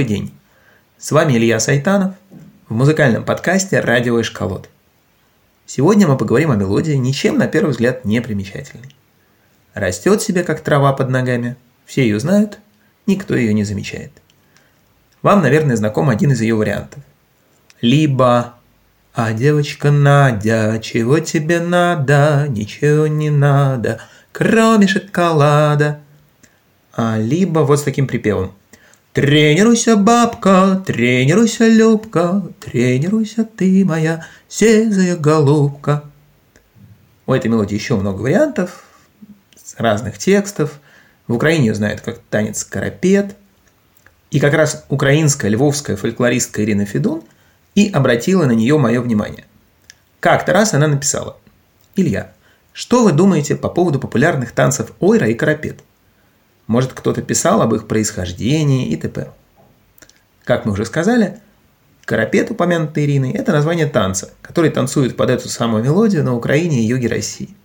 Добрый день! С вами Илья Сайтанов в музыкальном подкасте «Радио Эшколот». Сегодня мы поговорим о мелодии, ничем на первый взгляд не примечательной. Растет себе, как трава под ногами, все ее знают, никто ее не замечает. Вам, наверное, знаком один из ее вариантов. Либо «А девочка Надя, чего тебе надо? Ничего не надо, кроме шоколада». А, либо вот с таким припевом – Тренируйся, бабка, тренируйся, Любка, тренируйся ты, моя сизая голубка. У этой мелодии еще много вариантов, разных текстов. В Украине ее знают как танец «Карапет». И как раз украинская львовская фольклористка Ирина Федун и обратила на нее мое внимание. Как-то раз она написала «Илья, что вы думаете по поводу популярных танцев ойра и карапет?» Может, кто-то писал об их происхождении и т.п. Как мы уже сказали, карапет, упомянутый Ириной, это название танца, который танцует под эту самую мелодию на Украине и юге России.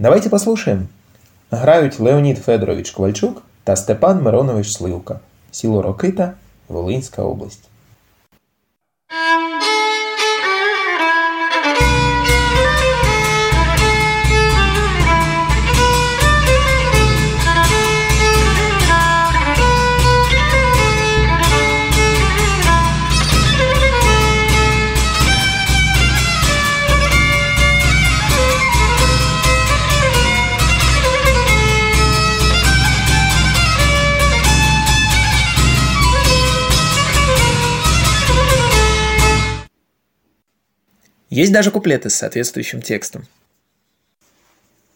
Давайте послушаем. Грають Леонід Федорович Ковальчук та Степан Миронович Сливка. Село Рокита, Волинська область. Есть даже куплеты с соответствующим текстом.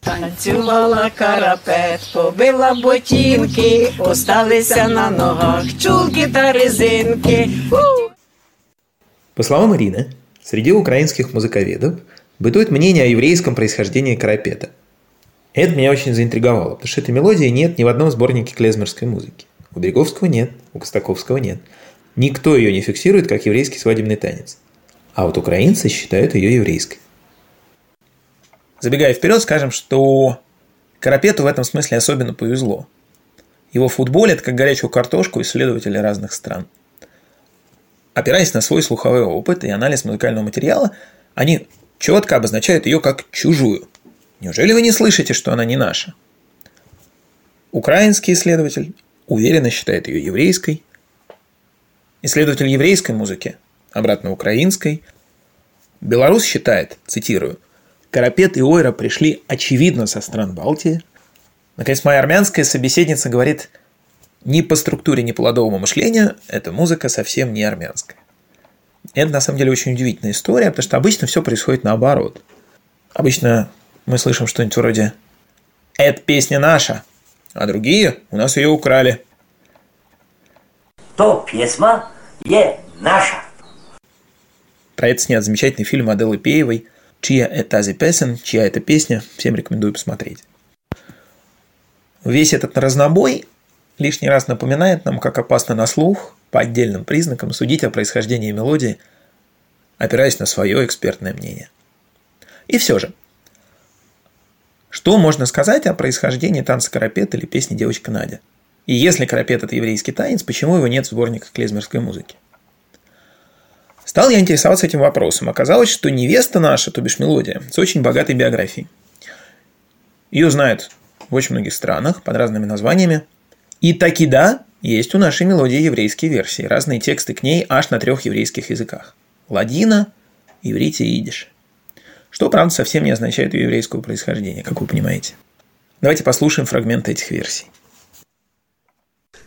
Танцювала карапет, побила ботинки, осталися на ногах чулки та резинки. У! По словам Ирины, среди украинских музыковедов бытует мнение о еврейском происхождении карапета. Это меня очень заинтриговало, потому что этой мелодии нет ни в одном сборнике клезмерской музыки. У Беговского нет, у Костаковского нет. Никто ее не фиксирует как еврейский свадебный танец а вот украинцы считают ее еврейской. Забегая вперед, скажем, что Карапету в этом смысле особенно повезло. Его футболят как горячую картошку исследователи разных стран. Опираясь на свой слуховой опыт и анализ музыкального материала, они четко обозначают ее как чужую. Неужели вы не слышите, что она не наша? Украинский исследователь уверенно считает ее еврейской. Исследователь еврейской музыки обратно украинской. Белорус считает, цитирую, «Карапет и Ойра пришли очевидно со стран Балтии». Наконец, моя армянская собеседница говорит, ни по структуре, ни по ладовому мышлению эта музыка совсем не армянская. Это на самом деле очень удивительная история, потому что обычно все происходит наоборот. Обычно мы слышим что-нибудь вроде «Эта песня наша», а другие у нас ее украли. То песня е наша. Про это снят замечательный фильм Аделы Пеевой «Чья это тази песен», «Чья это песня». Всем рекомендую посмотреть. Весь этот разнобой лишний раз напоминает нам, как опасно на слух по отдельным признакам судить о происхождении мелодии, опираясь на свое экспертное мнение. И все же, что можно сказать о происхождении танца карапет или песни «Девочка Надя»? И если карапет – это еврейский танец, почему его нет в сборниках клезмерской музыки? Стал я интересоваться этим вопросом. Оказалось, что невеста наша, то бишь мелодия, с очень богатой биографией. Ее знают в очень многих странах под разными названиями. И таки да, есть у нашей мелодии еврейские версии, разные тексты к ней аж на трех еврейских языках. Ладина, иврите и идиш. Что, правда, совсем не означает ее еврейского происхождения, как вы понимаете. Давайте послушаем фрагменты этих версий.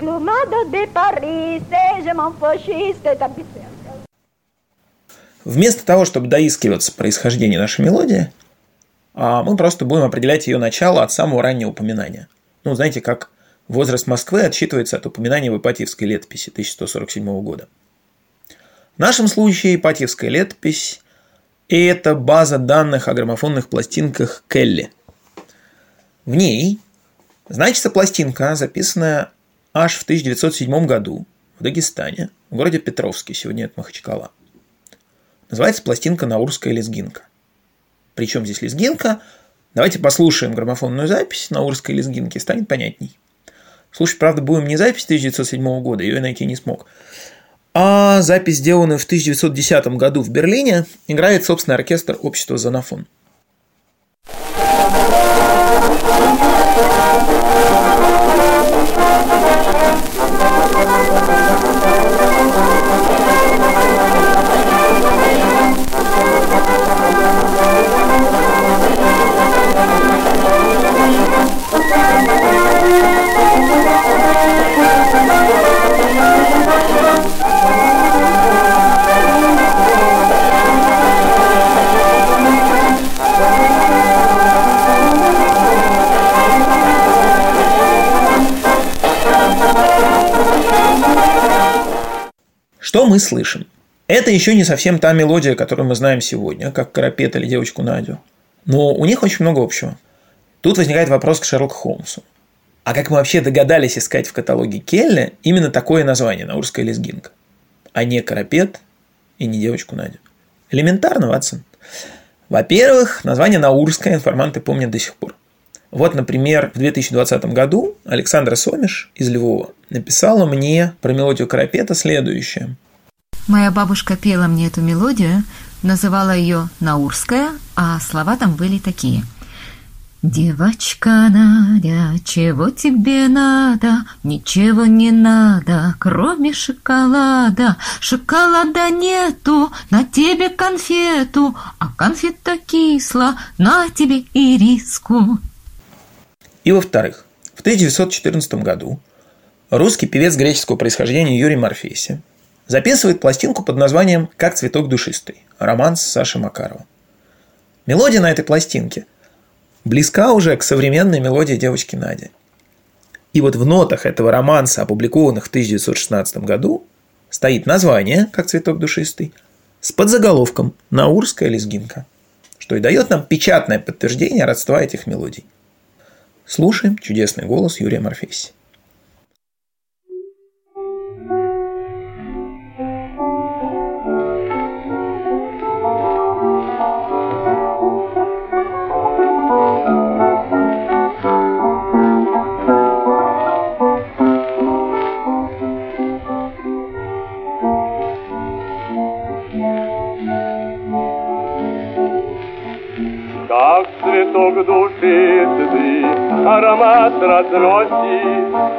diplomado de Paris, je m'en Вместо того, чтобы доискиваться происхождения нашей мелодии, а, мы просто будем определять ее начало от самого раннего упоминания. Ну, знаете, как возраст Москвы отсчитывается от упоминания в Ипатьевской летописи 1147 года. В нашем случае Ипатьевская летопись – это база данных о граммофонных пластинках Келли. В ней значится пластинка, записанная аж в 1907 году в Дагестане, в городе Петровске, сегодня это Махачкала. Называется пластинка «Наурская лезгинка». Причем здесь лезгинка? Давайте послушаем граммофонную запись «Наурской лезгинки», станет понятней. Слушать, правда, будем не запись 1907 года, ее я найти не смог, а запись, сделанная в 1910 году в Берлине, играет собственный оркестр общества «Зонофон». Что мы слышим? Это еще не совсем та мелодия, которую мы знаем сегодня, как Карапет или девочку Надю. Но у них очень много общего. Тут возникает вопрос к Шерлоку Холмсу. А как мы вообще догадались искать в каталоге Келли именно такое название «Наурская лезгинка», а не Карапет и не девочку Надю? Элементарно, Ватсон. Во-первых, название Наурское информанты помнят до сих пор. Вот, например, в 2020 году Александра Сомиш из Львова написала мне про мелодию Карапета следующее. Моя бабушка пела мне эту мелодию, называла ее Наурская, а слова там были такие. Девочка Надя, чего тебе надо? Ничего не надо, кроме шоколада. Шоколада нету, на тебе конфету, а конфета кисла, на тебе и риску. И во-вторых, в 1914 году русский певец греческого происхождения Юрий Морфеси записывает пластинку под названием «Как цветок душистый» – роман с Сашей Макаровым. Мелодия на этой пластинке близка уже к современной мелодии девочки Нади. И вот в нотах этого романса, опубликованных в 1916 году, стоит название «Как цветок душистый» с подзаголовком «Наурская лезгинка», что и дает нам печатное подтверждение родства этих мелодий – Слушаем чудесный голос Юрия Морфеси.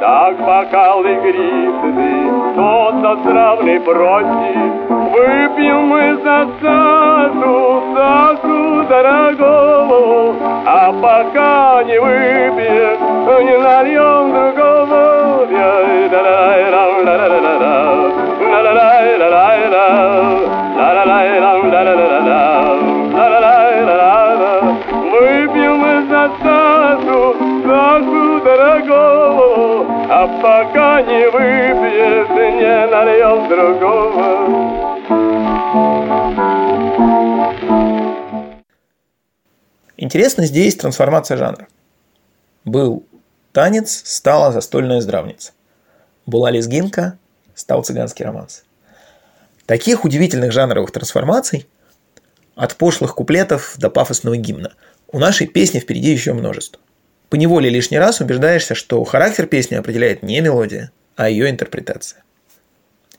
Так бокал игристый, кто-то здравный просит. Выпьем мы за Сашу, Сашу дорогого, а пока не выпьем, не нальем другого. Выпьем пока не выпьешь, не нальем другого. Интересно здесь трансформация жанра. Был танец, стала застольная здравница. была лезгинка, стал цыганский романс. Таких удивительных жанровых трансформаций от пошлых куплетов до пафосного гимна у нашей песни впереди еще множество. По неволе лишний раз убеждаешься, что характер песни определяет не мелодия, а ее интерпретация.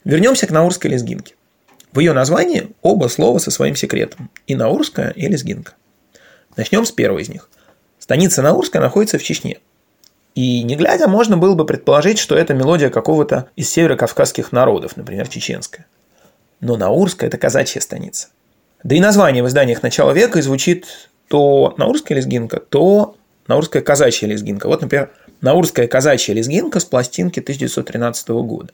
Вернемся к наурской лезгинке. В ее названии оба слова со своим секретом – и наурская, и лезгинка. Начнем с первого из них. Станица Наурская находится в Чечне. И не глядя, можно было бы предположить, что это мелодия какого-то из северокавказских народов, например, чеченская. Но Наурская – это казачья станица. Да и название в изданиях начала века звучит то наурская лезгинка, то наурская казачья лезгинка. Вот, например, наурская казачья лезгинка с пластинки 1913 года.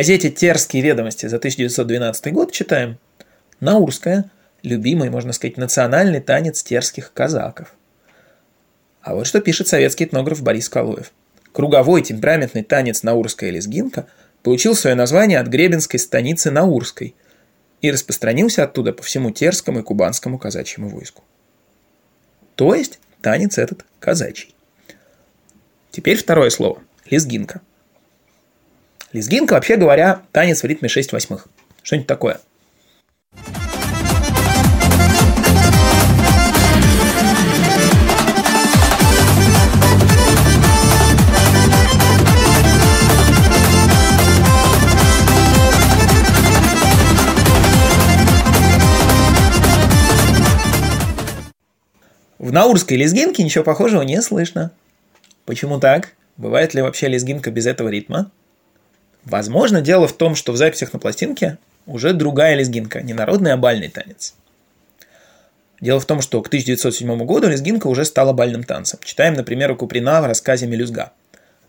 Газете «Терские ведомости» за 1912 год читаем «Наурская – любимый, можно сказать, национальный танец терских казаков». А вот что пишет советский этнограф Борис Калуев. Круговой темпераментный танец «Наурская лезгинка» получил свое название от гребенской станицы Наурской и распространился оттуда по всему терскому и кубанскому казачьему войску. То есть танец этот казачий. Теперь второе слово – лезгинка – Лезгинка, вообще говоря, танец в ритме 6 восьмых. Что-нибудь такое. В наурской лезгинке ничего похожего не слышно. Почему так? Бывает ли вообще лезгинка без этого ритма? Возможно, дело в том, что в записях на пластинке уже другая лезгинка, не народный, а бальный танец. Дело в том, что к 1907 году лезгинка уже стала бальным танцем. Читаем, например, у Куприна в рассказе «Мелюзга».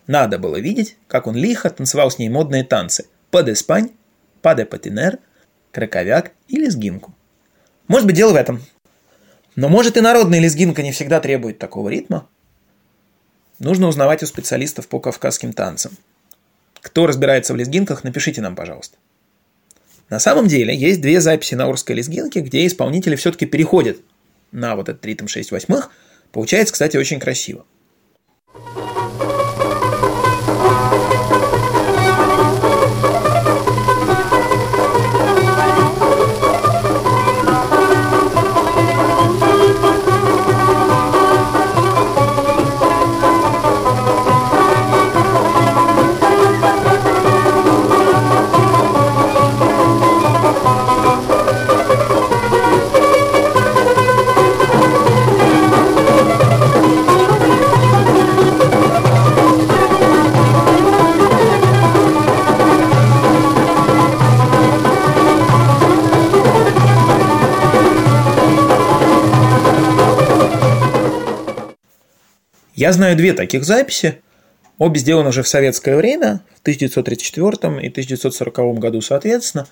Надо было видеть, как он лихо танцевал с ней модные танцы «Под Испань», «Паде патинер», «Краковяк» и лезгинку. Может быть, дело в этом. Но может и народная лезгинка не всегда требует такого ритма. Нужно узнавать у специалистов по кавказским танцам – кто разбирается в лезгинках, напишите нам, пожалуйста. На самом деле есть две записи на урской лезгинке, где исполнители все-таки переходят на вот этот ритм 6 восьмых. Получается, кстати, очень красиво. Я знаю две таких записи. Обе сделаны уже в советское время, в 1934 и 1940 году соответственно.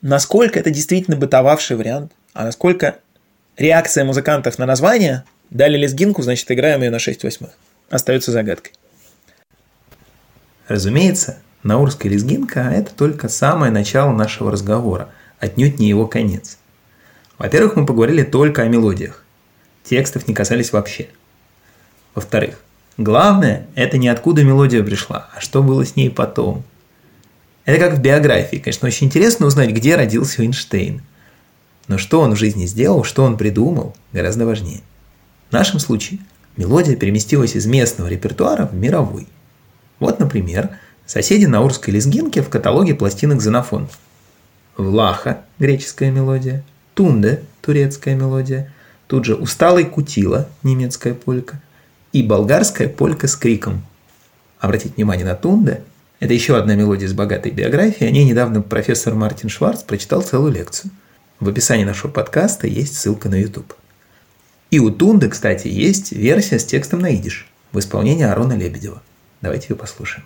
Насколько это действительно бытовавший вариант, а насколько реакция музыкантов на название дали лезгинку, значит, играем ее на 6 восьмых. Остается загадкой. Разумеется, наурская лезгинка – это только самое начало нашего разговора, отнюдь не его конец. Во-первых, мы поговорили только о мелодиях. Текстов не касались вообще. Во-вторых, главное – это не откуда мелодия пришла, а что было с ней потом. Это как в биографии. Конечно, очень интересно узнать, где родился Эйнштейн. Но что он в жизни сделал, что он придумал, гораздо важнее. В нашем случае мелодия переместилась из местного репертуара в мировой. Вот, например, соседи наурской лезгинки в каталоге пластинок Xenophon. Влаха – греческая мелодия, Тунде – турецкая мелодия, тут же Усталый Кутила – немецкая полька и болгарская полька с криком. Обратите внимание на Тунде – это еще одна мелодия с богатой биографией, о ней недавно профессор Мартин Шварц прочитал целую лекцию. В описании нашего подкаста есть ссылка на YouTube. И у Тунды, кстати, есть версия с текстом на идиш в исполнении Арона Лебедева. Давайте ее послушаем.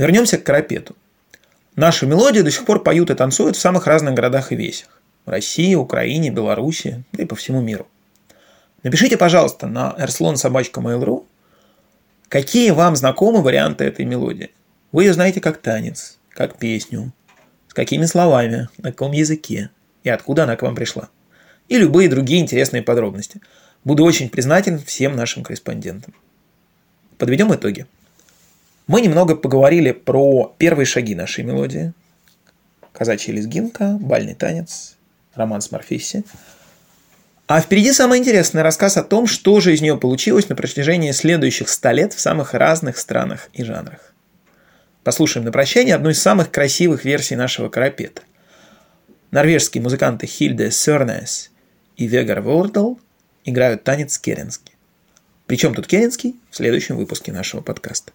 Вернемся к Карапету. Нашу мелодию до сих пор поют и танцуют в самых разных городах и весях. В России, Украине, Беларуси, да и по всему миру. Напишите, пожалуйста, на erslon.mail.ru, какие вам знакомы варианты этой мелодии. Вы ее знаете как танец, как песню, с какими словами, на каком языке и откуда она к вам пришла. И любые другие интересные подробности. Буду очень признателен всем нашим корреспондентам. Подведем итоги. Мы немного поговорили про первые шаги нашей мелодии. Казачья лезгинка, бальный танец, роман с Морфисси. А впереди самое интересное – рассказ о том, что же из нее получилось на протяжении следующих ста лет в самых разных странах и жанрах. Послушаем на прощание одну из самых красивых версий нашего карапета. Норвежские музыканты Хильде Сёрнес и Вегар Вордл играют танец Керенский. Причем тут Керенский в следующем выпуске нашего подкаста.